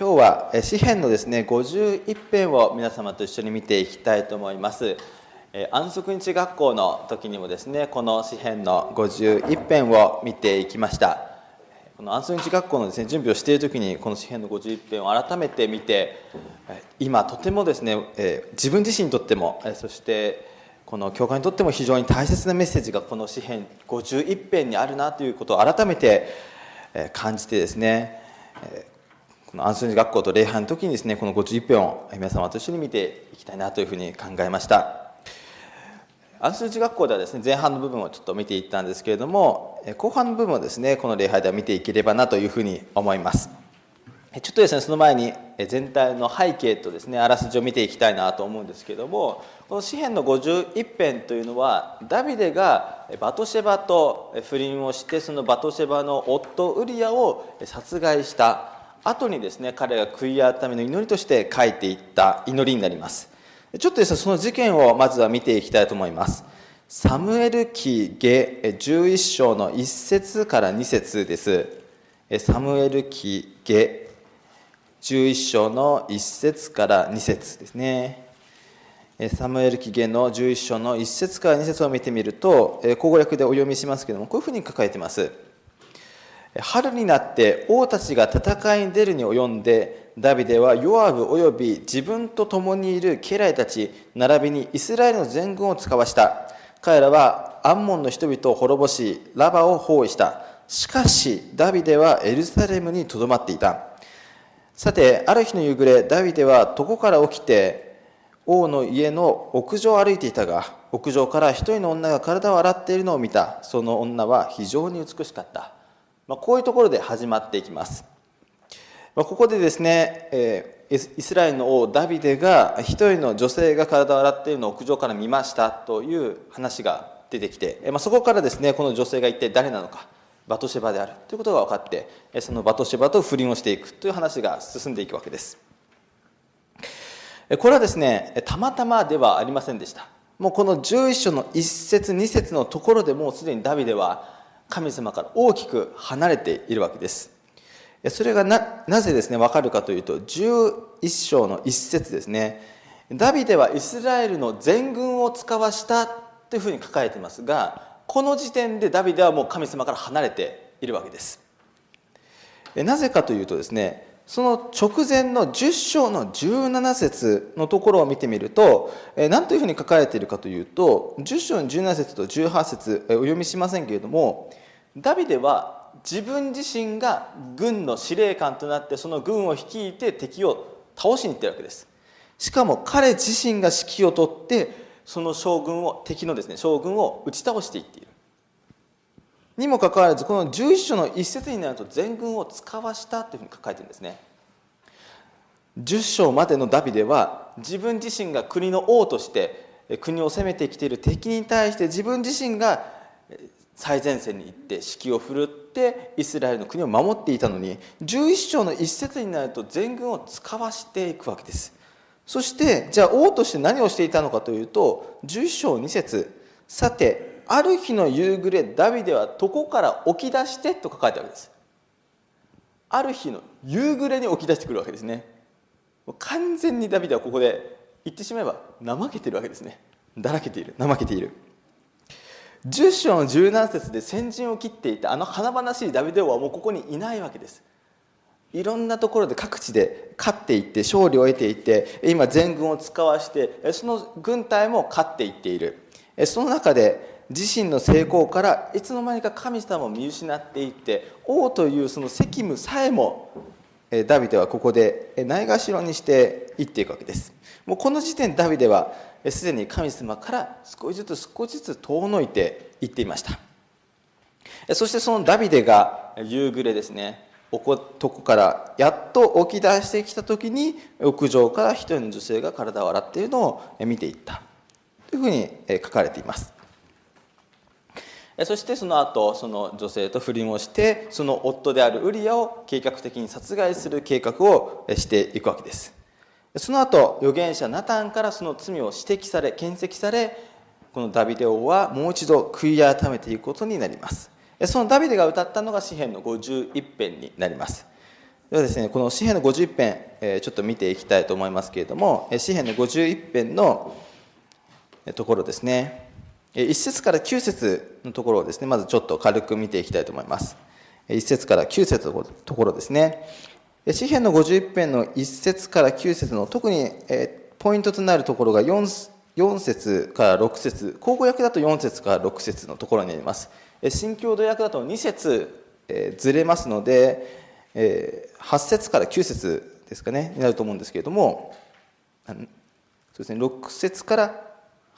今日は詩編のですね51編を皆様と一緒に見ていきたいと思います。安息日学校の時にもですねこの詩編の51編を見ていきました。この安息日学校のですね準備をしている時にこの詩編の51編を改めて見て今とてもですね自分自身にとってもそしてこの教会にとっても非常に大切なメッセージがこの詩編51編にあるなということを改めて感じてですねこの安息日学校と礼拝の時にですねこの51編を皆様と一緒に見ていきたいなというふうに考えました。安息日学校ではですね前半の部分をちょっと見ていったんですけれども後半の部分をですねこの礼拝では見ていければなというふうに思います。ちょっとですねその前に全体の背景とですねあらすじを見ていきたいなと思うんですけれどもこの詩篇の51編というのはダビデがバトシェバと不倫をしてそのバトシェバの夫ウリアを殺害した後にですね彼が悔い改めの祈りとして書いていった祈りになります。ちょっとですねその事件をまずは見ていきたいと思います。サムエル記下11章の1節から2節です。サムエル記下11章の1節から2節ですね。サムエル記下の11章の1節から2節を見てみると口語訳でお読みしますけどもこういうふうに書かれています。春になって王たちが戦いに出るに及んでダビデはヨアブおよび自分と共にいる家来たち並びにイスラエルの全軍を使わした。彼らはアンモンの人々を滅ぼしラバを包囲した。しかしダビデはエルサレムにとどまっていた。さてある日の夕暮れダビデは床から起きて王の家の屋上を歩いていたが屋上から一人の女が体を洗っているのを見た。その女は非常に美しかった。まあ、こういうところで始まっていきます。まあ、ここでですね、えー、イスラエルの王ダビデが一人の女性が体を洗っているのを屋上から見ましたという話が出てきて、まあ、そこからですねこの女性が一体誰なのかバトシェバであるということが分かってそのバトシェバと不倫をしていくという話が進んでいくわけですこれはですねたまたまではありませんでしたもうこの11章の1節2節のところでもうすでにダビデは神様から大きく離れているわけです。それがななぜですね分かるかというと11章の一節ですね。ダビデはイスラエルの全軍を使わしたというふうに書かれていますがこの時点でダビデはもう神様から離れているわけです。なぜかというとですねその直前の10章の17節のところを見てみると何というふうに書かれているかというと10章の17節と18節お読みしませんけれどもダビデは自分自身が軍の司令官となってその軍を率いて敵を倒しに行ってるわけです。しかも彼自身が指揮を取ってその将軍を敵のですね将軍を打ち倒していっている。にもかかわらずこの11章の一節になると全軍を使わしたというふうに書かれてるんですね。10章までのダビデは自分自身が国の王として国を攻めてきている敵に対して自分自身が最前線に行って指揮を振るってイスラエルの国を守っていたのに11章の一節になると全軍を使わしていくわけです。そしてじゃあ王として何をしていたのかというと11章2節さてある日の夕暮れダビデは床から起き出してと書かれたわけです。ある日の夕暮れに起き出してくるわけですね。完全にダビデはここで言ってしまえば怠けてるわけですね。だらけている怠けている。10章の17節で先陣を切っていたあの華々しいダビデ王はもうここにいないわけです。いろんなところで各地で勝っていって勝利を得ていって今全軍を使わしてその軍隊も勝っていっている。その中で自身の成功からいつの間にか神様を見失っていって王というその責務さえもダビデはここでないがしろにしていっていくわけです。もうこの時点ダビデはすでに神様から少しずつ少しずつ遠のいていっていました。そしてそのダビデが夕暮れですね。床からやっと起き出してきた時に屋上から一人の女性が体を洗っているのを見ていった。というふうに書かれています。そしてその後その女性と不倫をしてその夫であるウリアを計画的に殺害する計画をしていくわけです。その後預言者ナタンからその罪を指摘され検責されこのダビデ王はもう一度悔い改めていくことになります。そのダビデが歌ったのが詩篇の51編になります。ではですねこの詩篇の51編、え、ちょっと見ていきたいと思いますけれども詩篇の51編のところですね。1節から9節のところをですねまずちょっと軽く見ていきたいと思います。1節から9節のところですね。詩篇の51編の1節から9節の特にポイントとなるところが 4, 4節から6節口語訳だと4節から6節のところになります。新共同訳だと2節えずれますのでえ8節から9節ですかねになると思うんですけれどもそうですね6節から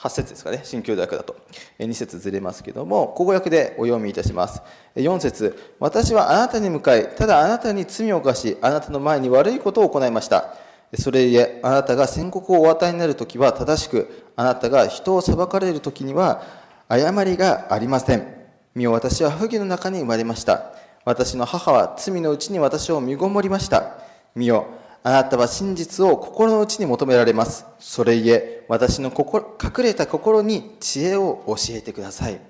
8節ですかね。新共同訳だと。2節ずれますけども口語訳でお読みいたします。4節。私はあなたに向かいただあなたに罪を犯しあなたの前に悪いことを行いました。それゆえあなたが宣告をお与えになる時は正しくあなたが人を裁かれる時には誤りがありません。身を私は不義の中に生まれました。私の母は罪のうちに私を身ごもりました。身よあなたは真実を心の内に求められます。それゆえ、私の心隠れた心に知恵を教えてください。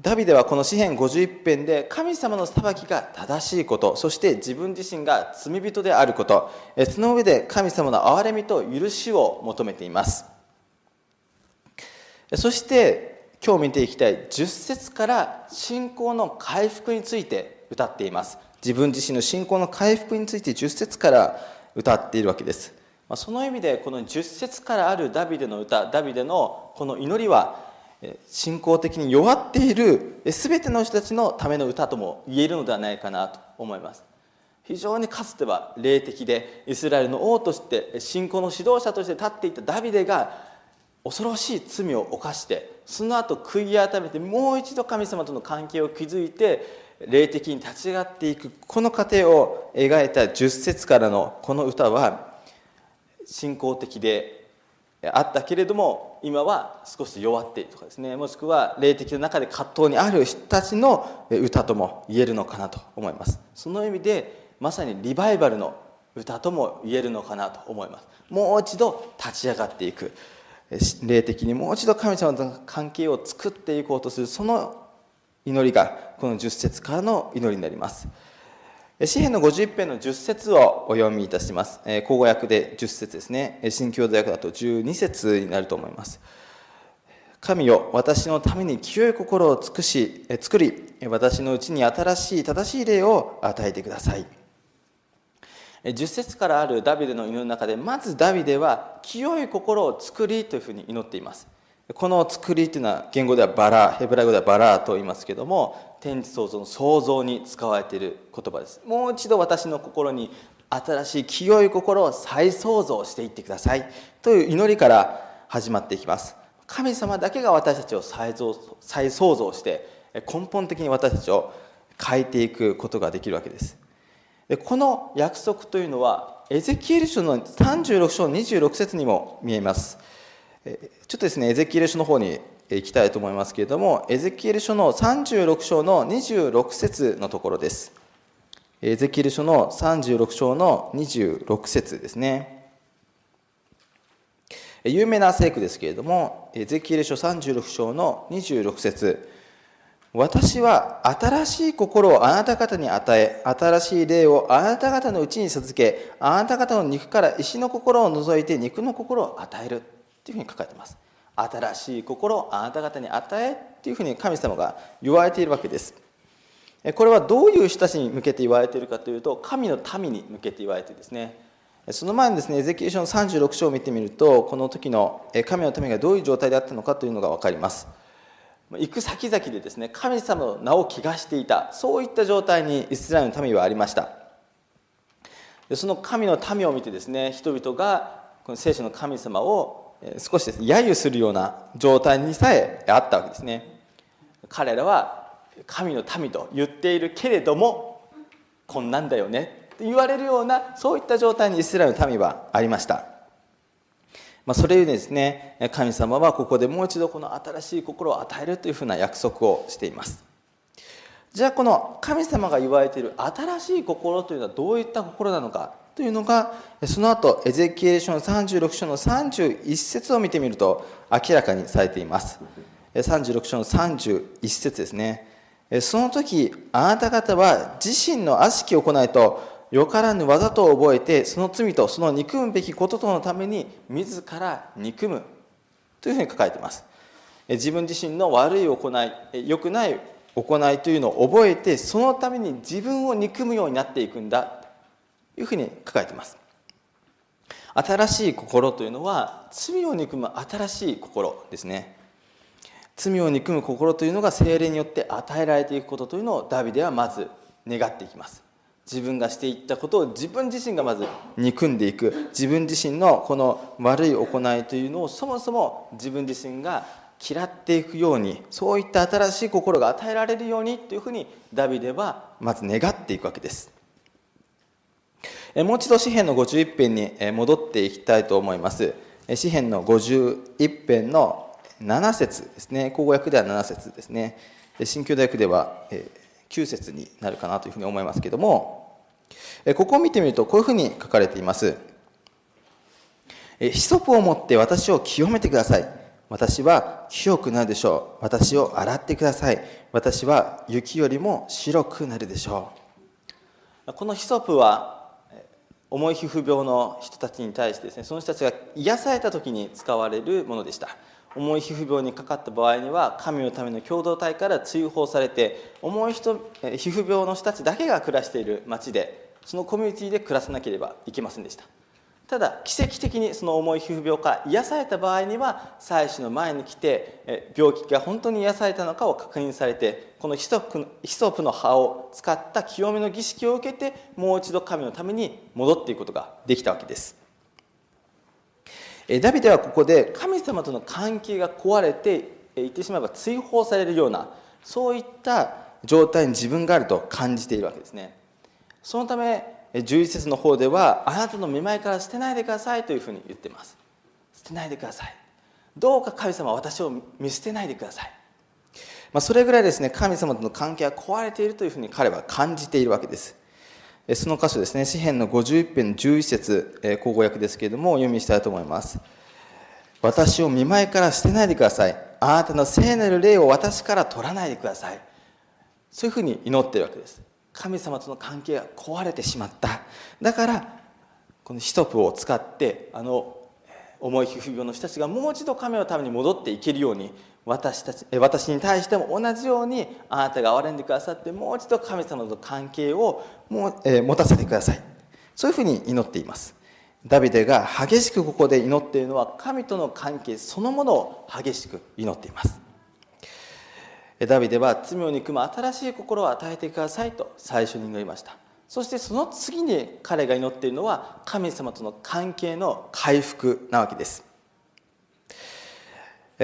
ダビデはこの詩篇51編で神様の裁きが正しいこと、そして自分自身が罪人であること、その上で神様の憐れみと許しを求めています。そして今日見ていきたい10節から信仰の回復について歌っています。自分自身の信仰の回復について10節から歌っているわけです。その意味でこの10節からあるダビデの歌ダビデのこの祈りは信仰的に弱っている全ての人たちのための歌とも言えるのではないかなと思います非常にかつては霊的でイスラエルの王として信仰の指導者として立っていたダビデが恐ろしい罪を犯してその後悔い改めてもう一度神様との関係を築いて霊的に立ち上がっていくこの過程を描いた10節からのこの歌は信仰的であったけれども今は少し弱っているとかですね。もしくは霊的な中で葛藤にある人たちの歌とも言えるのかなと思います。その意味でまさにリバイバルの歌とも言えるのかなと思います。もう一度立ち上がっていく。霊的にもう一度神様との関係を作っていこうとするその祈りがこの10節からの祈りになります。詩篇の50編の10節をお読みいたします。口語訳で10節ですね。新共同訳だと12節になると思います。神よ私のために清い心を尽くし作り私のうちに新しい正しい霊を与えてください。10節からあるダビデの祈りの中でまずダビデは清い心を作りというふうに祈っています。この作りというのは言語ではバラヘブライ語ではバラと言いますけども天地創造の創造に使われている言葉です。もう一度私の心に新しい清い心を再創造していってください。という祈りから始まっていきます。神様だけが私たちを再再創造して根本的に私たちを変えていくことができるわけです。でこの約束というのはエゼキエル書の36章26節にも見えます。ちょっとですねエゼキエル書の方に行きたいと思いますけれどもエゼキエル書の36章の26節のところです。エゼキエル書の36章の26節ですね。有名な聖句ですけれどもエゼキエル書36章の26節。私は新しい心をあなた方に与え新しい霊をあなた方のうちに授けあなた方の肉から石の心を除いて肉の心を与える。というふうに書かれています。新しい心をあなた方に与えというふうに神様が言われているわけです。これはどういう人たちに向けて言われているかというと神の民に向けて言われてですね。その前にですねエゼキエル書の36章を見てみるとこの時の神の民がどういう状態であったのかというのが分かります。行く先々でですね神様の名を汚していたそういった状態にイスラエルの民はありました。その神の民を見てですね人々がこの聖書の神様を少しですね揶揄するような状態にさえあったわけですね。彼らは神の民と言っているけれどもこんなんだよねと言われるようなそういった状態にイスラエルの民はありました。まあ、それゆえですね神様はここでもう一度この新しい心を与えるというふうな約束をしています。じゃあこの神様が言われている新しい心というのはどういった心なのかというのがその後エゼキエル書の36章の31節を見てみると明らかにされています。36章の31節ですね。その時あなた方は自身の悪しき行いとよからぬ技と覚えてその罪とその憎むべきこととのために自ら憎むというふうに書かれています。自分自身の悪い行い良くない行いというのを覚えてそのために自分を憎むようになっていくんだ。いうふうに書かれています。新しい心というのは罪を憎む新しい心ですね。罪を憎む心というのが精霊によって与えられていくことというのをダビデはまず願っていきます。自分がしていったことを自分自身がまず憎んでいく。自分自身のこの悪い行いというのをそもそも自分自身が嫌っていくようにそういった新しい心が与えられるようにというふうにダビデはまず願っていくわけです。もう一度詩篇の51編に戻っていきたいと思います。詩篇の51編の7節ですね。口語訳では7節ですね。新教大学では9節になるかなというふうに思いますけども。ここを見てみるとこういうふうに書かれています。ヒソプを持って私を清めてください。私は清くなるでしょう。私を洗ってください。私は雪よりも白くなるでしょう。このヒソプは重い皮膚病の人たちに対してですねその人たちが癒された時に使われるものでした。重い皮膚病にかかった場合には神のための共同体から追放されて重い人皮膚病の人たちだけが暮らしている町でそのコミュニティで暮らさなければいけませんでした。ただ奇跡的にその重い皮膚病から癒された場合には祭司の前に来て病気が本当に癒されたのかを確認されてこのヒソプヒソプの葉を使った清めの儀式を受けてもう一度神のために戻っていくことができたわけです。ダビデはここで神様との関係が壊れて言ってしまえば追放されるようなそういった状態に自分があると感じているわけですね。そのため11節の方ではあなたの見舞いから捨てないでくださいというふうに言ってます。捨てないでください。どうか神様は私を見捨てないでください、まあ、それぐらいですね神様との関係が壊れているというふうに彼は感じているわけです。その箇所ですね詩篇の51編11節口語訳ですけれども読みしたいと思います。私を見舞いから捨てないでください。あなたの聖なる霊を私から取らないでください。そういうふうに祈っているわけです。神様との関係が壊れてしまった。だからこのヒトプを使ってあの重い皮膚病の人たちがもう一度神のために戻っていけるように私たち私に対しても同じようにあなたが憐れんでくださってもう一度神様との関係をもう、えー、持たせてください。そういうふうに祈っています。ダビデが激しくここで祈っているのは神との関係そのものを激しく祈っています。ダビデは罪を憎む新しい心を与えてくださいと最初に祈りました。そしてその次に彼が祈っているのは神様との関係の回復なわけです。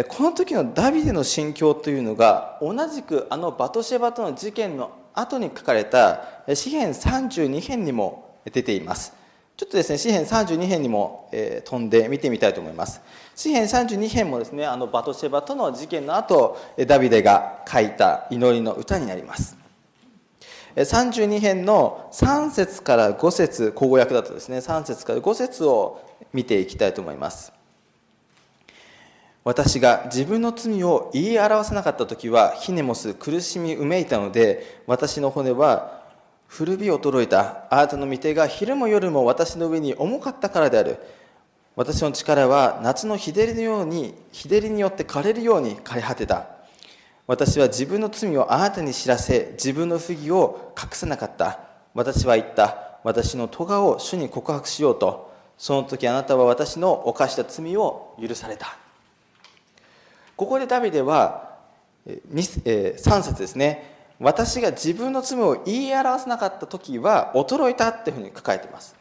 この時のダビデの心境というのが同じくあのバトシェバとの事件の後に書かれた詩篇32編にも出ています。ちょっとですね詩篇32編にも、えー、飛んで見てみたいと思います。詩篇32編もですねあのバトシェバとの事件の後ダビデが書いた祈りの歌になります。32編の3節から5節口語訳だとですね3節から5節を見ていきたいと思います。私が自分の罪を言い表さなかった時はヒネモス苦しみうめいたので私の骨は古び衰えたあなたの御手が昼も夜も私の上に重かったからである。私の力は夏の日照りのように日照りによって枯れるように枯れ果てた。私は自分の罪をあなたに知らせ自分の不義を隠さなかった。私は言った。私の咎を主に告白しようと。その時あなたは私の犯した罪を許された。ここでダビデは3節ですね。私が自分の罪を言い表さなかった時は衰えたっていうふうに書かれています。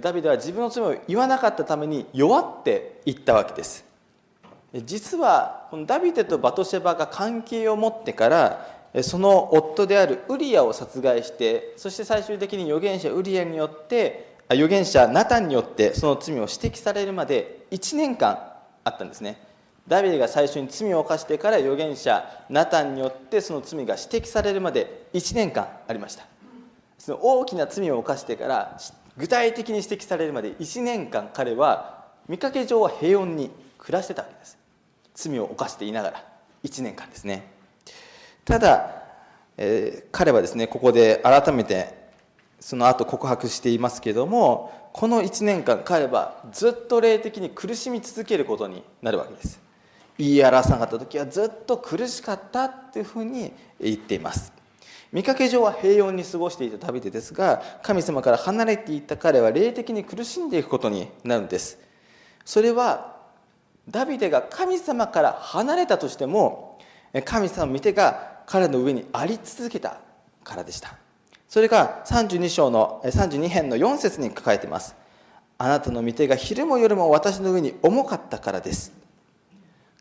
ダビデは自分の罪を言わなかったために弱っていったわけです。実はこのダビデとバトシェバが関係を持ってからその夫であるウリアを殺害してそして最終的に預言者ウリアによって預言者ナタンによってその罪を指摘されるまで1年間あったんですね。ダビデが最初に罪を犯してから預言者ナタンによってその罪が指摘されるまで1年間ありました。その大きな罪を犯してから具体的に指摘されるまで1年間彼は見かけ上は平穏に暮らしてたわけです。罪を犯していながら1年間ですね。ただえー、彼はですねここで改めてその後告白していますけれどもこの1年間彼はずっと霊的に苦しみ続けることになるわけです。言い表さなかった時はずっと苦しかったっていうふうに言っています。見かけ上は平穏に過ごしていたダビデですが神様から離れていった彼は霊的に苦しんでいくことになるんです。それはダビデが神様から離れたとしても神様の御手が彼の上にあり続けたからでした。それが32章の32編の4節に書かれています。あなたの御手が昼も夜も私の上に重かったからです。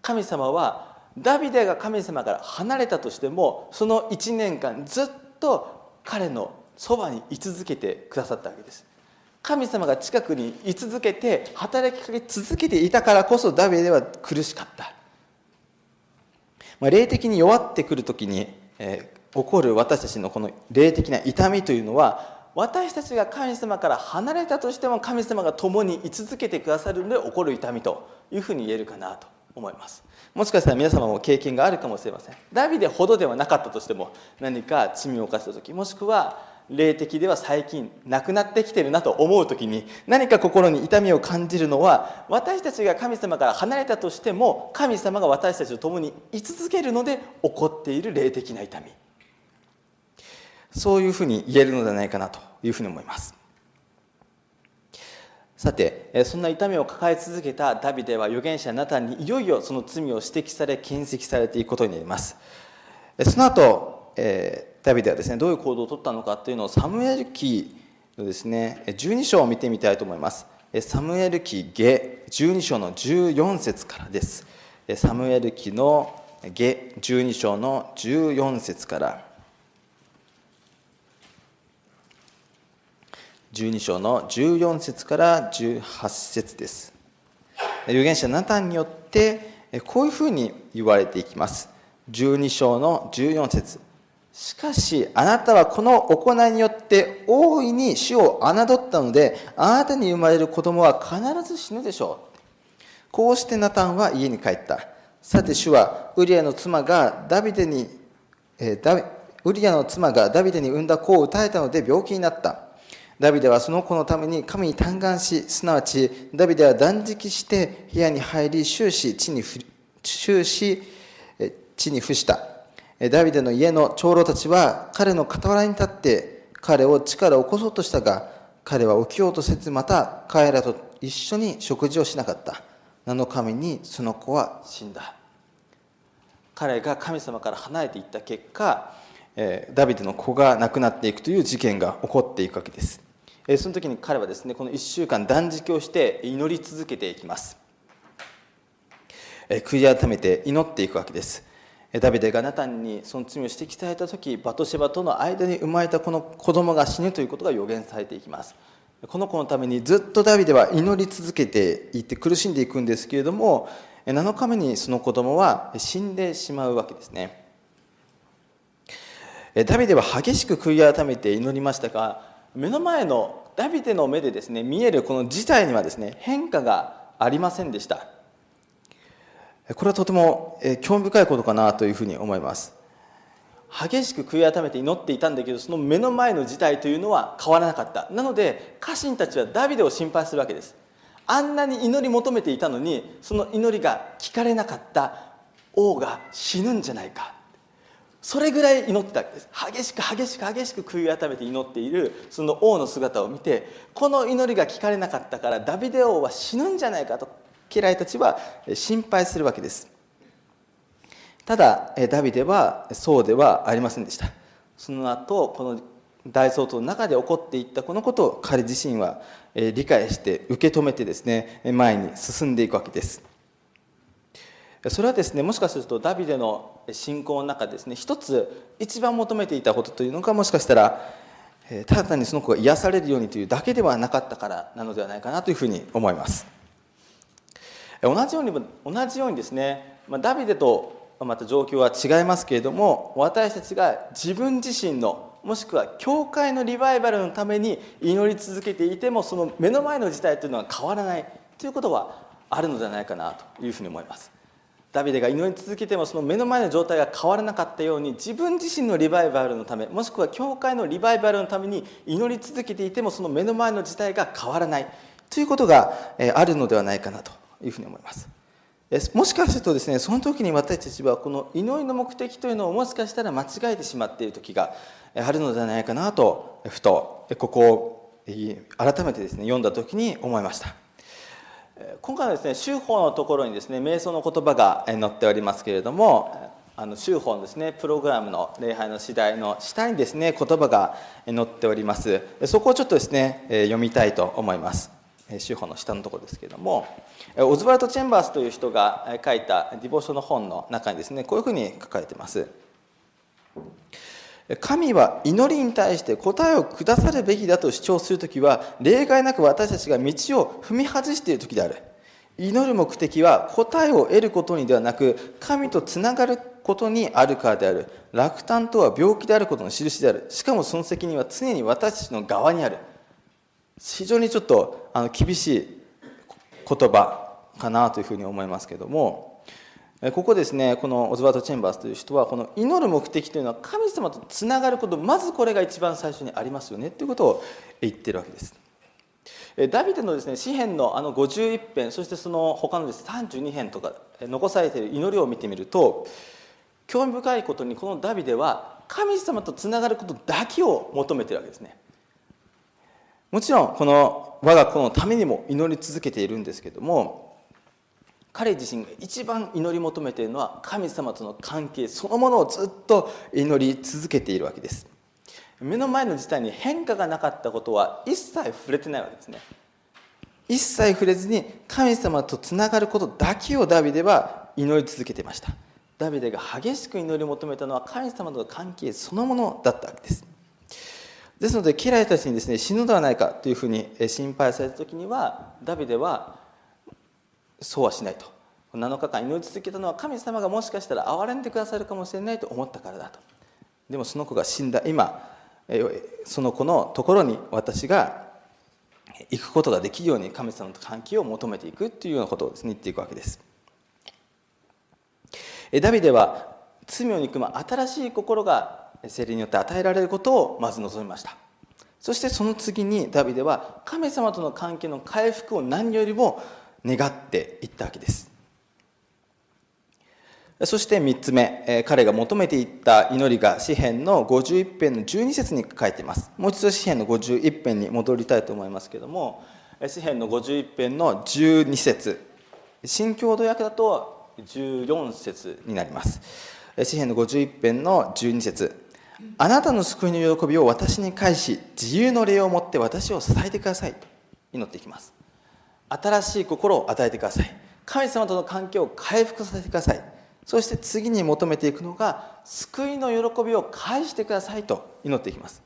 神様はダビデが神様から離れたとしてもその1年間ずっと彼のそばに居続けてくださったわけです。神様が近くに居続けて働きかけ続けていたからこそダビデは苦しかった、まあ、霊的に弱ってくる時に、えー、起こる私たちのこの霊的な痛みというのは私たちが神様から離れたとしても神様が共に居続けてくださるので起こる痛みというふうに言えるかなと。思います。もしかしたら皆様も経験があるかもしれません。ダビデほどではなかったとしても何か罪を犯した時もしくは霊的では最近なくなってきてるなと思う時に何か心に痛みを感じるのは私たちが神様から離れたとしても神様が私たちと共に居続けるので起こっている霊的な痛み。そういうふうに言えるのではないかなというふうに思います。さてそんな痛みを抱え続けたダビデは預言者ナタンにいよいよその罪を指摘され検責されていくことになります。その後、えダビデはですねどういう行動をとったのかというのをサムエル記のですね12章を見てみたいと思います。サムエル記下12章の14節からです。サムエル記の下12章の14節から。12章の14節から18節です。預言者ナタンによってこういうふうに言われていきます。12章の14節。しかしあなたはこの行いによって大いに死を侮ったのであなたに生まれる子供は必ず死ぬでしょう。こうしてナタンは家に帰った。さて主はウリアの妻がダビデに、えー、ウリアの妻がダビデに産んだ子を打たれたので病気になった。ダビデはその子のために神に嘆願し、すなわちダビデは断食して部屋に入り、終始地に終始地に伏した。ダビデの家の長老たちは彼の傍らに立って彼を地から起こそうとしたが、彼は起きようとせず、また彼らと一緒に食事をしなかった。7日目にその子は死んだ。彼が神様から離れていった結果、ダビデの子が亡くなっていくという事件が起こっていくわけです。その時に彼はですねこの1週間断食をして祈り続けていきます。悔い改めて祈っていくわけです。ダビデがナタンにその罪を指摘された時バトシェバとの間に生まれたこの子供が死ぬということが予言されていきます。この子のためにずっとダビデは祈り続けていって苦しんでいくんですけれども7日目にその子供は死んでしまうわけですね。ダビデは激しく悔い改めて祈りましたが目の前のダビデの目でですね見えるこの事態にはですね変化がありませんでした。これはとても興味深いことかなというふうに思います。激しく悔い改めて祈っていたんだけどその目の前の事態というのは変わらなかった。なので家臣たちはダビデを心配するわけです。あんなに祈り求めていたのにその祈りが聞かれなかった王が死ぬんじゃないか。それぐらい祈ってた。わけです激しく激しく激しく悔い改めて祈っているその王の姿を見てこの祈りが聞かれなかったからダビデ王は死ぬんじゃないかと家来たちは心配するわけです。ただダビデはそうではありませんでした。その後この大総統の中で起こっていったこのことを彼自身は理解して受け止めてですね前に進んでいくわけです。それはですねもしかするとダビデの信仰の中ですね一つ一番求めていたことというのがもしかしたらただ単にその子が癒されるようにというだけではなかったからなのではないかなというふうに思います。同じように同じようにですねダビデとまた状況は違いますけれども私たちが自分自身のもしくは教会のリバイバルのために祈り続けていてもその目の前の事態というのは変わらないということはあるのではないかなというふうに思います。ダビデが祈り続けてもその目の前の状態が変わらなかったように自分自身のリバイバルのためもしくは教会のリバイバルのために祈り続けていてもその目の前の事態が変わらないということがあるのではないかなというふうに思います。もしかするとですねその時に私たちはこの祈りの目的というのをもしかしたら間違えてしまっている時があるのではないかなとふとここを改めてですね読んだ時に思いました。今回はですね修法のところにですね瞑想の言葉が載っておりますけれどもあの修法のですねプログラムの礼拝の次第の下にですね言葉が載っております。そこをちょっとですね読みたいと思います。修法の下のところですけれどもオズワルド・チェンバースという人が書いたディボーションの本の中にですねこういうふうに書かれています。神は祈りに対して答えをくださるべきだと主張するときは例外なく私たちが道を踏み外しているときである。祈る目的は答えを得ることにではなく神とつながることにあるからである。落胆とは病気であることの印である。しかもその責任は常に私たちの側にある。非常にちょっとあの厳しい言葉かなというふうに思いますけども。ここですねこのオズワルド・チェンバースという人はこの祈る目的というのは神様とつながることまずこれが一番最初にありますよねということを言ってるわけです。ダビデのですね詩篇のあの51編そしてその他のです、32編とか残されている祈りを見てみると興味深いことにこのダビデは神様とつながることだけを求めてるわけですね。もちろんこの我が子のためにも祈り続けているんですけども彼自身が一番祈り求めているのは神様との関係そのものをずっと祈り続けているわけです。目の前の事態に変化がなかったことは一切触れてないわけですね。一切触れずに神様とつながることだけをダビデは祈り続けていました。ダビデが激しく祈り求めたのは神様との関係そのものだったわけです。ですので家来たちにですね死ぬのではないかというふうに心配された時にはダビデはそうはしないと。7日間祈り続けたのは神様がもしかしたら憐れんでくださるかもしれないと思ったからだと。でもその子が死んだ今その子のところに私が行くことができるように神様と関係を求めていくというようなことをですね言っていくわけです。ダビデは罪を憎む新しい心が聖霊によって与えられることをまず望みました。そしてその次にダビデは神様との関係の回復を何よりも願っていったわけです。そして3つ目彼が求めていった祈りが詩篇の51編の12節に書いています。もう一度詩篇の51編に戻りたいと思いますけれども詩篇の51編の12節新共同訳だと14節になります。詩篇の51編の12節あなたの救いの喜びを私に返し自由の礼をもって私を支えてくださいと祈っていきます。新しい心を与えてください。神様との関係を回復させてください。そして次に求めていくのが救いの喜びを返してくださいと祈っていきます。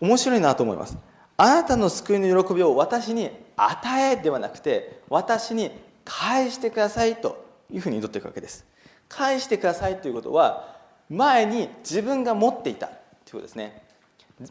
面白いなと思います。あなたの救いの喜びを私に与えではなくて私に返してくださいというふうに祈っていくわけです。返してくださいということは前に自分が持っていたということですね。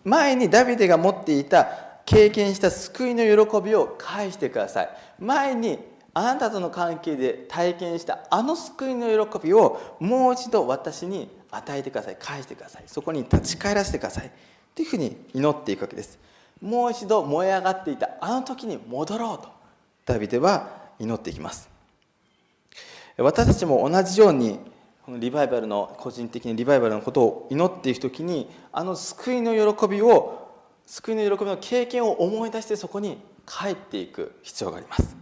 前にダビデが持っていた経験した救いの喜びを返してください。前にあなたとの関係で体験したあの救いの喜びをもう一度私に与えてください。返してください。そこに立ち返らせてください。というふうに祈っていくわけです。もう一度燃え上がっていたあの時に戻ろうと。ダビデは祈っていきます。私たちも同じようにこのリバイバルの個人的にリバイバルのことを祈っていく時にあの救いの喜びを救いの喜びの経験を思い出してそこに帰っていく必要があります。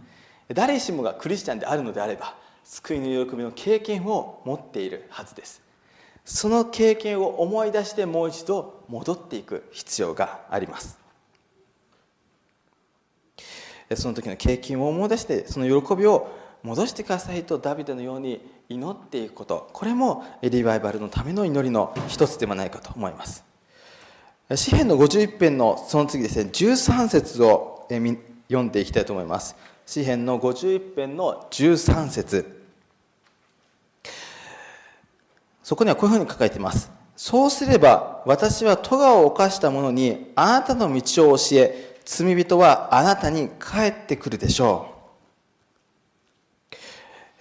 誰しもがクリスチャンであるのであれば救いの喜びの経験を持っているはずです。その経験を思い出してもう一度戻っていく必要があります。その時の経験を思い出してその喜びを戻してくださいとダビデのように祈っていくこと。これもリバイバルのための祈りの一つではないかと思います。詩篇の51編のその次ですね13節を読んでいきたいと思います。詩篇の51編の13節。そこにはこういうふうに書かれています。そうすれば私は咎を犯した者にあなたの道を教え罪人はあなたに帰ってくるでしょう。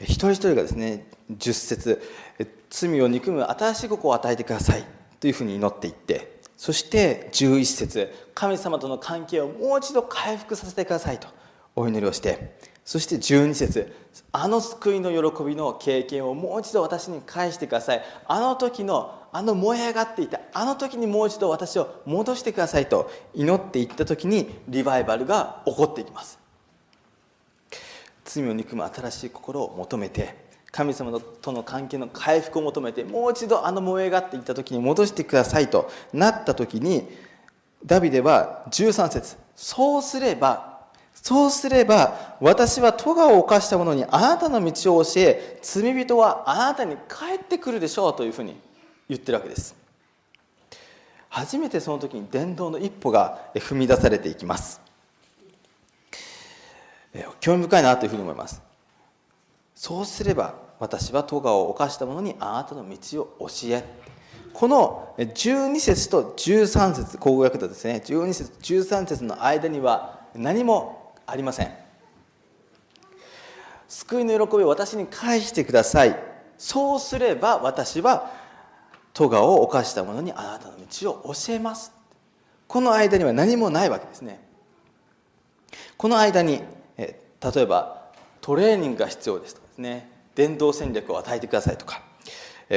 一人一人がですね10節罪を憎む新しい心を与えてくださいというふうに祈っていってそして11節神様との関係をもう一度回復させてくださいとお祈りをしてそして12節あの救いの喜びの経験をもう一度私に返してください。あの時のあの燃え上がっていたあの時にもう一度私を戻してくださいと祈っていった時にリバイバルが起こっていきます。罪を憎む新しい心を求めて神様との関係の回復を求めてもう一度あの燃え上がっていった時に戻してくださいとなった時にダビデは13節そうすればそうすれば私は咎を犯した者にあなたの道を教え罪人はあなたに帰ってくるでしょうというふうに言ってるわけです。初めてその時に伝道の一歩が踏み出されていきます。興味深いなというふうに思います。そうすれば私は咎を犯した者にあなたの道を教えこの12節と13節口語訳だですね12節13節の間には何もありません。救いの喜びを私に返してください。そうすれば私は咎を犯した者にあなたの道を教えます。この間には何もないわけですね。この間に例えばトレーニングが必要ですと。ですね。伝道戦略を与えてくださいとか。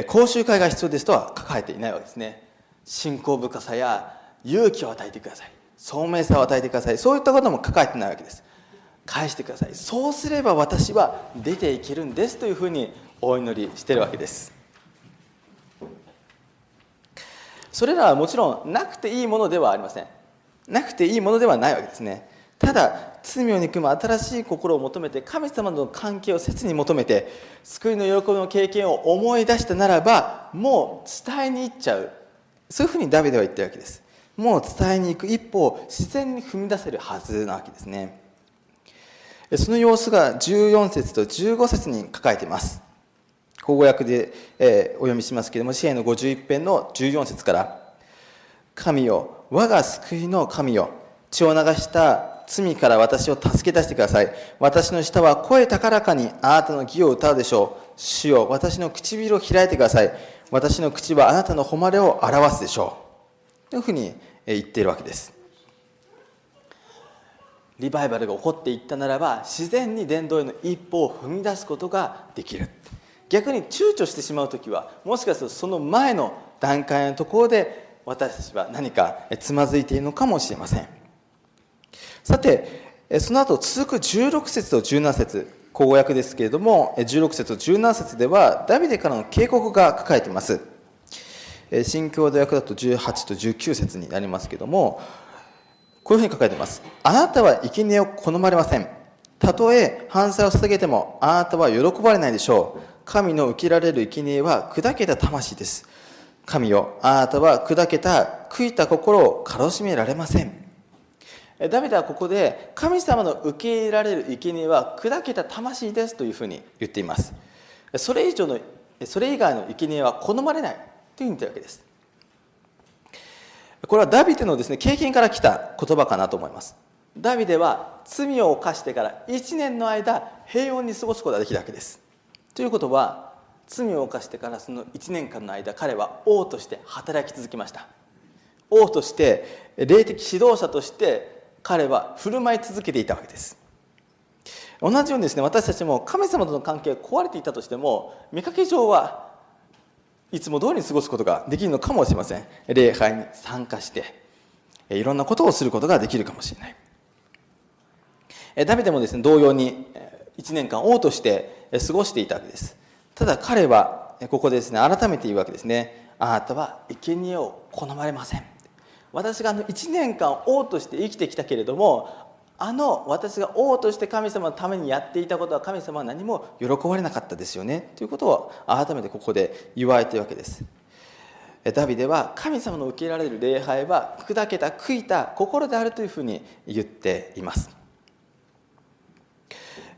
講習会が必要ですとは書かれていないわけですね。信仰深さや勇気を与えてください。聡明さを与えてください。そういったことも書かれてないわけです。返してください。そうすれば私は出ていけるんですというふうにお祈りしてるわけです。それらはもちろんなくていいものではありません。なくていいものではないわけですね。ただ罪を憎む新しい心を求めて神様との関係を切に求めて救いの喜びの経験を思い出したならばもう伝えに行っちゃう。そういうふうにダビデは言ってるわけです。もう伝えに行く一歩を自然に踏み出せるはずなわけです。ねその様子が14節と15節に書かれています。口語訳で、えー、お読みしますけれども支援の51編の14節から「神よ我が救いの神よ。血を流した罪から私を助け出してください。私の舌は声高らかにあなたの義を歌うでしょう。主よ私の唇を開いてください。私の口はあなたの誉れを表すでしょう。というふうに言っているわけです。リバイバルが起こっていったならば自然に伝道への一歩を踏み出すことができる。逆に躊躇してしまう時はもしかするとその前の段階のところで私たちは何かつまずいているのかもしれません。さてその後続く16節と17節口語訳ですけれども16節と17節ではダビデからの警告が書かれています。新共同訳だと18と19節になりますけれどもこういうふうに書かれています。あなたは生贄を好まれません。たとえ反罪を捧げてもあなたは喜ばれないでしょう。神の受けられる生贄は砕けた魂です。神よあなたは砕けた悔いた心を軽しめられません。ダビデはここで神様の受け入れられる生贄は砕けた魂ですというふうに言っています。それ以上のそれ以外の生贄は好まれないという意味というわけです。これはダビデのですね経験から来た言葉かなと思います。ダビデは罪を犯してから1年の間平穏に過ごすことができるわけです。ということは罪を犯してからその1年間の間彼は王として働き続けました。王として霊的指導者として彼は振る舞い続けていたわけです。同じようにですね私たちも神様との関係が壊れていたとしても見かけ上はいつも通りに過ごすことができるのかもしれません。礼拝に参加していろんなことをすることができるかもしれない。ダビデもですね同様に1年間王として過ごしていたわけです。ただ彼はここでですね改めて言うわけですね。あなたは生贄を好まれません。私があの1年間王として生きてきたけれどもあの私が王として神様のためにやっていたことは神様は何も喜ばれなかったですよねということを改めてここで言われているわけです。ダビデは神様の受けられる礼拝は砕けた悔いた心であるというふうに言っています。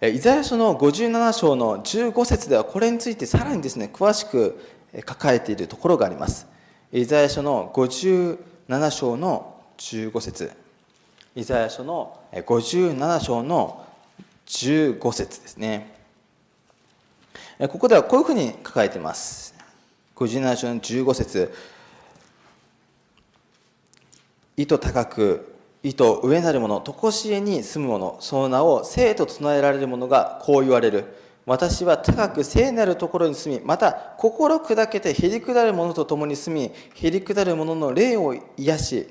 イザヤ書の57章の15節ではこれについてさらにですね詳しく書かれているところがあります。イザヤ書の5章の15節。イザヤ書の57章の15節ですね。ここではこういうふうに書かれています。57章の15節。意図高く意図上なる者常しえに住む者その名を生と唱えられる者がこう言われる。私は高く聖なるところに住みまた心砕けてへりくだる者と共に住みへりくだる者の霊を癒し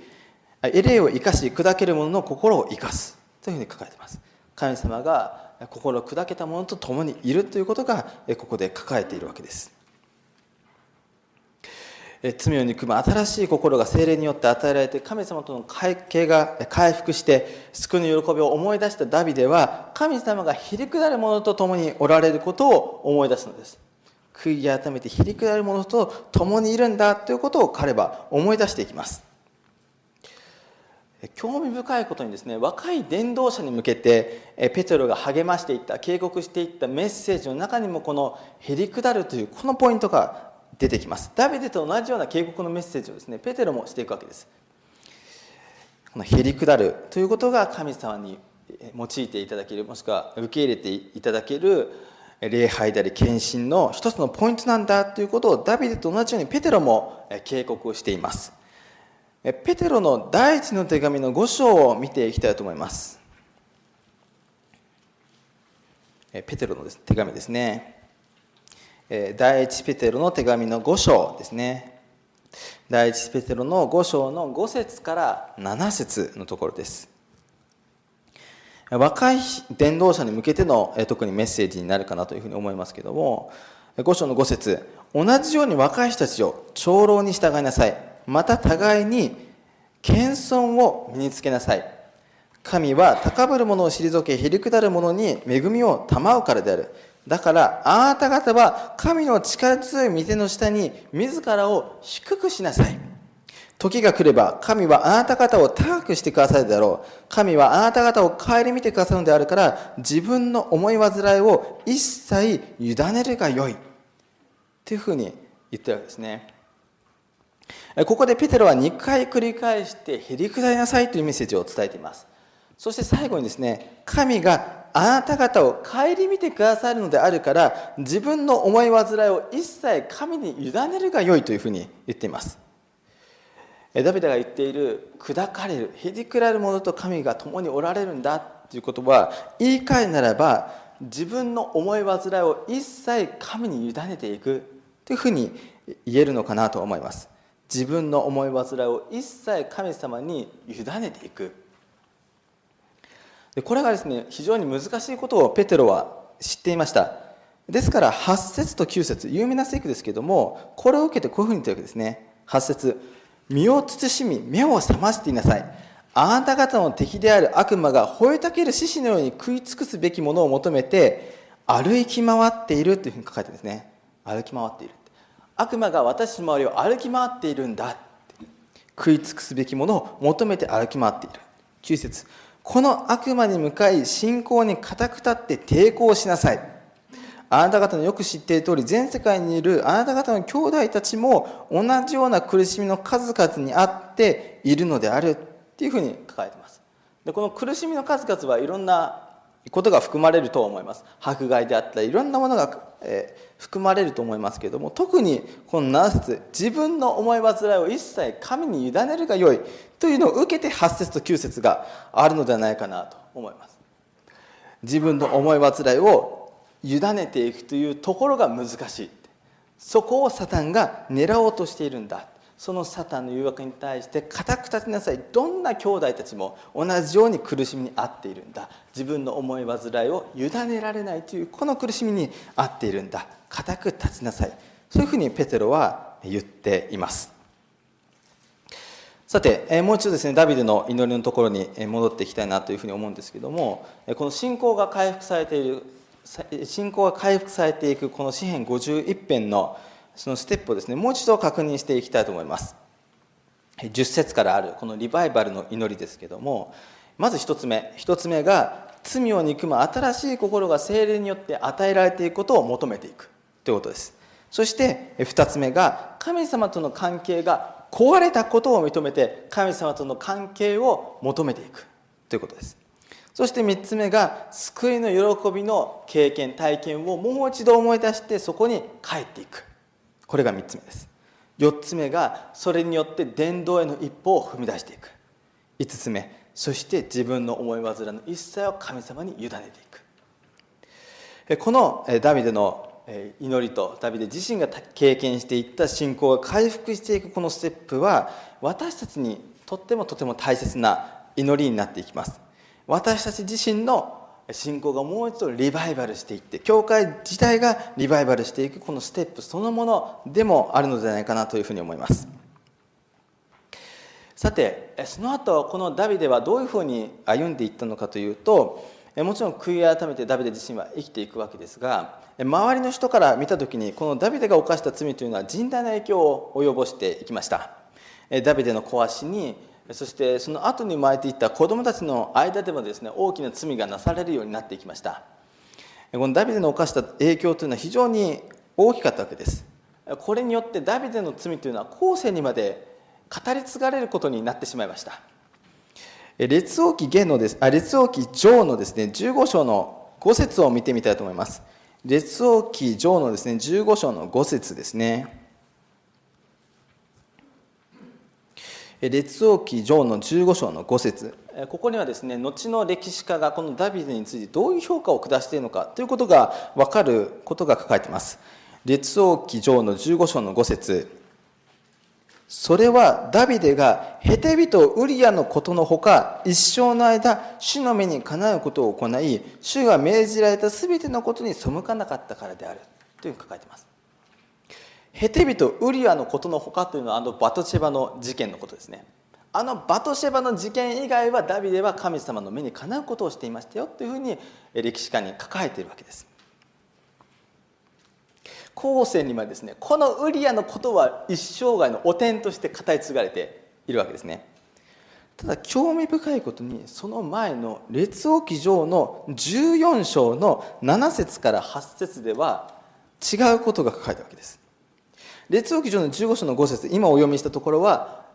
霊を生かし砕ける者の心を生かす。というふうに書かれています。神様が心砕けた者と共にいるということがここで書かれているわけです。罪を憎む新しい心が精霊によって与えられて神様との関係が回復して救いの喜びを思い出したダビデは神様がひりくだる者と共におられることを思い出すのです。悔い改めてひりくだる者と共にいるんだということを彼は思い出していきます。興味深いことにですね若い伝道者に向けてペテロが励ましていった警告していったメッセージの中にもこの「へりくだる」というこのポイントが出てきます。ダビデと同じような警告のメッセージをですねペテロもしていくわけです。このへりくだるということが神様に用いていただけるもしくは受け入れていただける礼拝であり献身の一つのポイントなんだということをダビデと同じようにペテロも警告をしています。ペテロの第一の手紙の5章を見ていきたいと思います。ペテロの手紙ですね。第一ペテロの手紙の5章ですね。第一ペテロの5章の5節から7節のところです。若い伝道者に向けての特にメッセージになるかなというふうに思いますけども5章の5節同じように若い人たちを長老に従いなさい。また互いに謙遜を身につけなさい。神は高ぶる者を退けへりくだる者に恵みを賜うからである。だからあなた方は神の力強い御の下に自らを低くしなさい。時が来れば神はあなた方を高くしてくださるであろう。神はあなた方を顧みてくださるのであるから自分の思い煩いを一切委ねるがよい。というふうに言ってるわけですね。ここでペテロは2回繰り返してへりくだりなさいというメッセージを伝えています。そして最後にですね神があなた方を顧みてくださるのであるから自分の思い煩いを一切神に委ねるがよいというふうに言っています。ダビデが言っている砕かれるへりくられる者と神が共におられるんだということは言い換えならば自分の思い煩いを一切神に委ねていくというふうに言えるのかなと思います。自分の思い煩いを一切神様に委ねていく。でこれがですね非常に難しいことをペテロは知っていました。ですから8節と9節有名な聖句ですけどもこれを受けてこういうふうに言ってるわけですね。8節身を慎み目を覚ましていなさい。あなた方の敵である悪魔が吠えたける獅子のように食い尽くすべきものを求めて歩き回っているというふうに書かれてるんですね。歩き回っている。悪魔が私の周りを歩き回っているんだ食い尽くすべきものを求めて歩き回っている。9節この悪魔に向かい信仰に固く立って抵抗しなさい。あなた方のよく知っている通り全世界にいるあなた方の兄弟たちも同じような苦しみの数々にあっているのであるっていうふうに書かれています。でこの苦しみの数々はいろんなことが含まれると思います。迫害であったりいろんなものが、えー、含まれると思いますけれども特にこの7節自分の思い煩いを一切神に委ねるがよいというのを受けて8節と9節があるのではないかなと思います。自分の思い煩いを委ねていくというところが難しい。そこをサタンが狙おうとしているんだ。そのサタンの誘惑に対して固く立ちなさい。どんな兄弟たちも同じように苦しみに遭っているんだ。自分の思い煩いを委ねられないというこの苦しみに遭っているんだ。固く立ちなさい。そういうふうにペテロは言っています。さてもう一度ですねダビデの祈りのところに戻っていきたいなというふうに思うんですけどもこの信仰が回復されている信仰が回復されていくこの詩篇51編のそのステップをですねもう一度確認していきたいと思います。10節からあるこのリバイバルの祈りですけどもまず1つ目1つ目が罪を憎む新しい心が精霊によって与えられていくことを求めていく。ということです。そして2つ目が神様との関係が壊れたことを認めて神様との関係を求めていくということです。そして3つ目が救いの喜びの経験体験をもう一度思い出してそこに帰っていく。これが3つ目です。4つ目がそれによって伝道への一歩を踏み出していく。5つ目そして自分の思い煩いの一切を神様に委ねていく。このダビデの祈りとダビデ自身が経験していった信仰が回復していくこのステップは私たちにとってもとても大切な祈りになっていきます。私たち自身の信仰がもう一度リバイバルしていって教会自体がリバイバルしていくこのステップそのものでもあるのではないかなというふうに思います。さてその後このダビデはどういうふうに歩んでいったのかというともちろん悔い改めてダビデ自身は生きていくわけですが周りの人から見た時にこのダビデが犯した罪というのは甚大な影響を及ぼしていきました。ダビデの壊しにそしてその後に生まれていった子供たちの間でもですね大きな罪がなされるようになっていきました。このダビデの犯した影響というのは非常に大きかったわけです。これによってダビデの罪というのは後世にまで語り継がれることになってしまいました。列王記のですあ列王記上のですね15章の5節を見てみたいと思います。列王記上のですね15章の5節ですね。列王記上の15章の5節。ここにはですね後の歴史家がこのダビデについてどういう評価を下しているのかということが分かることが書かれています。列王記上の15章の5節。それはダビデがヘテビとウリアのことのほか一生の間主の目にかなうことを行い主が命じられた全てのことに背かなかったからであるというふうに書かれています。ヘテビとウリアのことのほかというのはあのバトシェバの事件のことですね。あのバトシェバの事件以外はダビデは神様の目にかなうことをしていましたよというふうに歴史家に書かれているわけです。後世にはですねこのウリアのことは一生涯の汚点として語り継がれているわけですね。ただ興味深いことにその前の列王記上の14章の7節から8節では違うことが書かれたわけです。列王記上の15章の5節今お読みしたところは、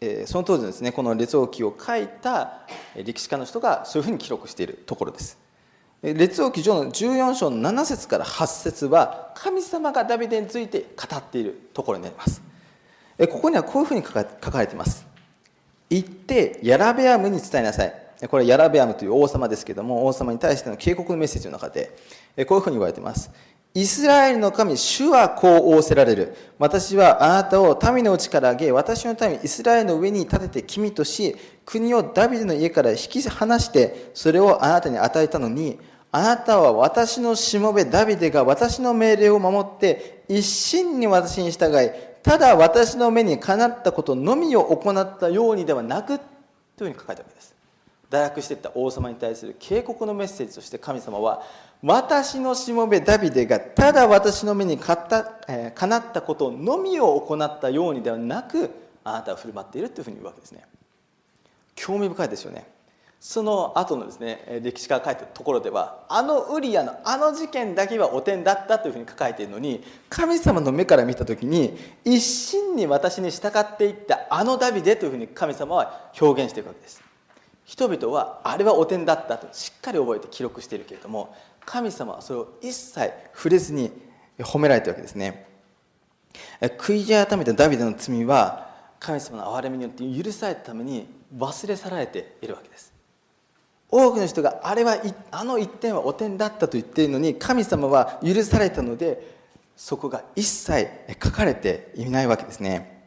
え、その当時ですねこの列王記を書いた歴史家の人がそういうふうに記録しているところです。列王記上の14章の7節から8節は神様がダビデについて語っているところになります。ここにはこういうふうに書かれています。行ってヤラベアムに伝えなさい。これヤラベアムという王様ですけども王様に対しての警告のメッセージの中でこういうふうに言われています。イスラエルの神、主はこう仰せられる。私はあなたを民のうちから挙げ、私の民、イスラエルの上に立てて君とし、国をダビデの家から引き離して、それをあなたに与えたのに、あなたは私のしもべダビデが私の命令を守って一心に私に従いただ私の目にかなったことのみを行ったようにではなくというふうに書かれたわけです堕落していった王様に対する警告のメッセージとして神様は私のしもべダビデがただ私の目にかった、えー、かなったことのみを行ったようにではなくあなたは振る舞っているというふうに言うわけですね。興味深いですよね。その後のですね歴史家が書いてるところではあのウリアのあの事件だけは汚点だったというふうに書かれているのに神様の目から見た時に一心に私に従っていったあのダビデというふうに神様は表現していくわけです。人々はあれは汚点だったとしっかり覚えて記録しているけれども神様はそれを一切触れずに褒められてるわけですね。悔い改めたダビデの罪は神様の憐れみによって許されたために忘れ去られているわけです。多くの人があれはあの一点は汚点だったと言っているのに神様は許されたのでそこが一切書かれていないわけですね。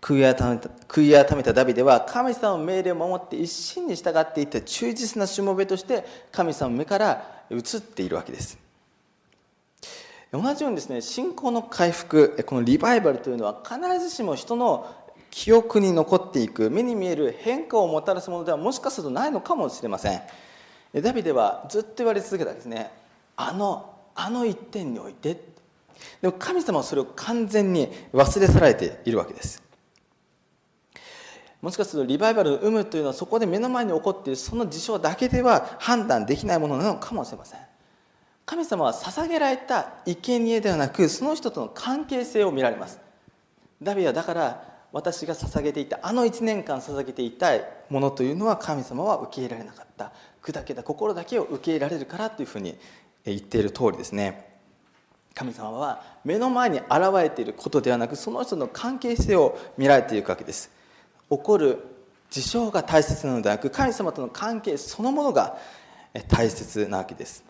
悔い改めた悔い改めたダビデは神様の命令を守って一心に従っていった忠実なしもべとして神様の目から移っているわけです。同じようにですね信仰の回復このリバイバルというのは必ずしも人の記憶に残っていく目に見える変化をもたらすものではもしかするとないのかもしれません。ダビデはずっと言われ続けたんですねあのあの一点において。でも神様はそれを完全に忘れ去られているわけです。もしかするとリバイバルの有無というのはそこで目の前に起こっているその事象だけでは判断できないものなのかもしれません。神様は捧げられた生贄ではなくその人との関係性を見られます。ダビデはだから私が捧げていたあの1年間捧げていたものというのは神様は受け入れられなかった。砕けた心だけを受け入れられるからというふうに言っている通りですね。神様は目の前に現れていることではなくその人の関係性を見られていくわけです。起こる事象が大切なのではなく神様との関係そのものが大切なわけです。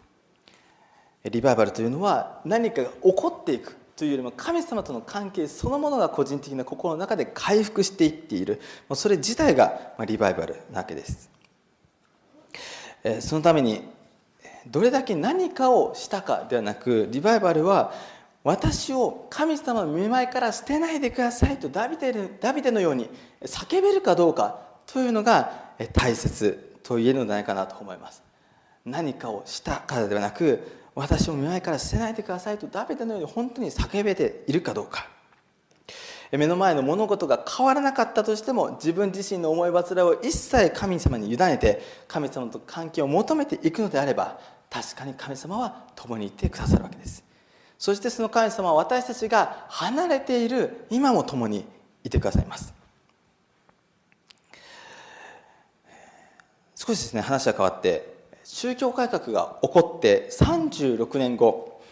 リバイバルというのは何かが起こっていくというよりも神様との関係そのものが個人的な心の中で回復していっている。それ自体がリバイバルなわけです。そのためにどれだけ何かをしたかではなくリバイバルは私を神様の見舞いから捨てないでくださいとダビデのように叫べるかどうかというのが大切と言えるのではないかなと思います。何かをしたからではなく私を見舞いから捨てないでくださいとダビデのように本当に叫べているかどうか。目の前の物事が変わらなかったとしても自分自身の思い煩いを一切神様に委ねて神様と関係を求めていくのであれば確かに神様は共にいてくださるわけです。そしてその神様は私たちが離れている今も共にいてくださいます。少しですね話は変わって宗教改革が起こって36年後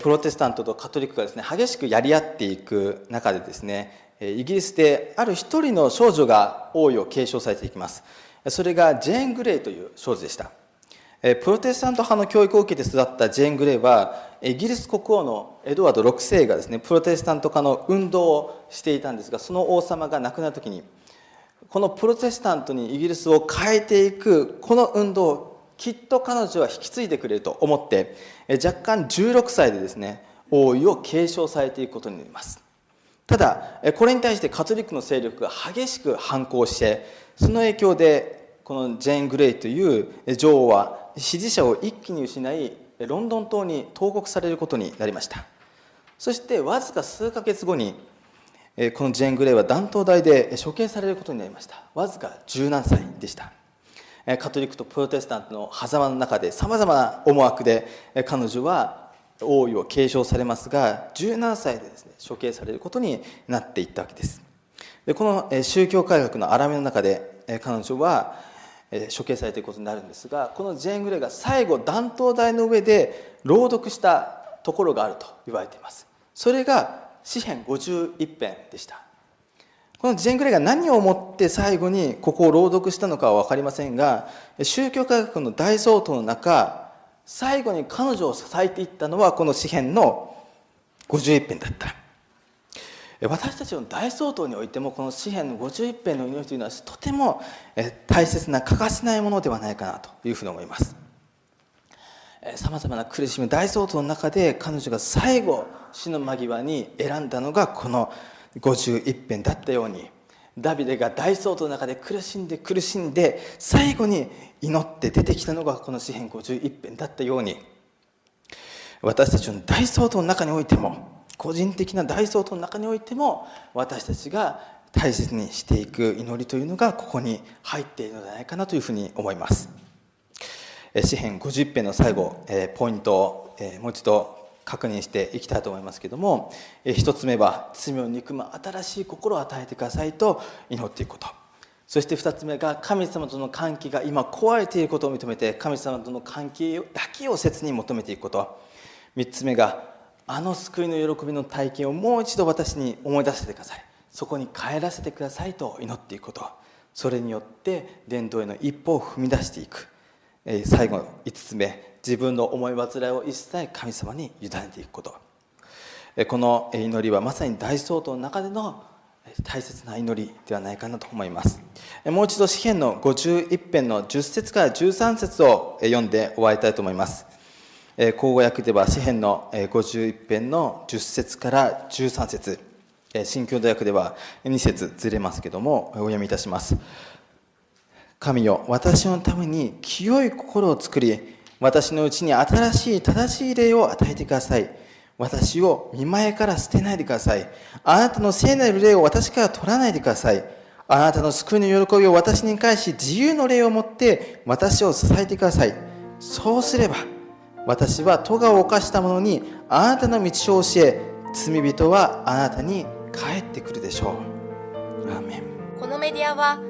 プロテスタントとカトリックがですね激しくやり合っていく中でですねイギリスである一人の少女が王位を継承されていきます。それがジェーン・グレイという少女でした。プロテスタント派の教育を受けて育ったジェーン・グレイはイギリス国王のエドワード6世がですねプロテスタント化の運動をしていたんですがその王様が亡くなる時にこのプロテスタントにイギリスを変えていくこの運動をきっと彼女は引き継いでくれると思って若干16歳でですね王位を継承されていくことになります。ただこれに対してカトリックの勢力が激しく反抗してその影響でこのジェーン・グレイという女王は支持者を一気に失いロンドン島に投獄されることになりました。そしてわずか数ヶ月後にこのジェーン・グレイは断頭台で処刑されることになりました。わずか17歳でした。カトリックとプロテスタントの狭間の中でさまざまな思惑で彼女は王位を継承されますが17歳でですね処刑されることになっていったわけです。でこの宗教改革の荒めの中で彼女は処刑されていくことになるんですがこのジェーン・グレイが最後断頭台の上で朗読したところがあると言われています。それが詩編51編でした。このジェン・グレイが何を思って最後にここを朗読したのかは分かりませんが宗教改革の大総統の中最後に彼女を支えていったのはこの詩篇の51編だった。私たちの大総統においてもこの詩篇の51編の祈りというのはとても大切な欠かせないものではないかなというふうに思います。さまざまな苦しみ大総統の中で彼女が最後死の間際に選んだのがこの「51編だったようにダビデが大総統の中で苦しんで苦しんで最後に祈って出てきたのがこの詩篇51編だったように私たちの大総統の中においても個人的な大総統の中においても私たちが大切にしていく祈りというのがここに入っているのではないかなというふうに思います。詩篇50編の最後えポイントをえもう一度確認していきたいと思いますけれどもえ一つ目は罪を憎む新しい心を与えてくださいと祈っていくこと。そして二つ目が神様との関係が今壊れていることを認めて神様との関係だけを切に求めていくこと。三つ目があの救いの喜びの体験をもう一度私に思い出せてください。そこに帰らせてくださいと祈っていくこと。それによって伝道への一歩を踏み出していく。最後5つ目自分の思い煩いを一切神様に委ねていくこと。この祈りはまさに大総統の中での大切な祈りではないかなと思います。もう一度詩篇の51編の10節から13節を読んで終わりたいと思います。口語訳では詩篇の51編の10節から13節。新共同訳では2節ずれますけどもお読みいたします。神よ私のために清い心を作り私のうちに新しい正しい霊を与えてください。私を見前から捨てないでください。あなたの聖なる霊を私から取らないでください。あなたの救いの喜びを私に返し、自由の霊を持って私を支えてください。そうすれば、私は咎を犯した者にあなたの道を教え、罪人はあなたに帰ってくるでしょう。アーメンこのメディアは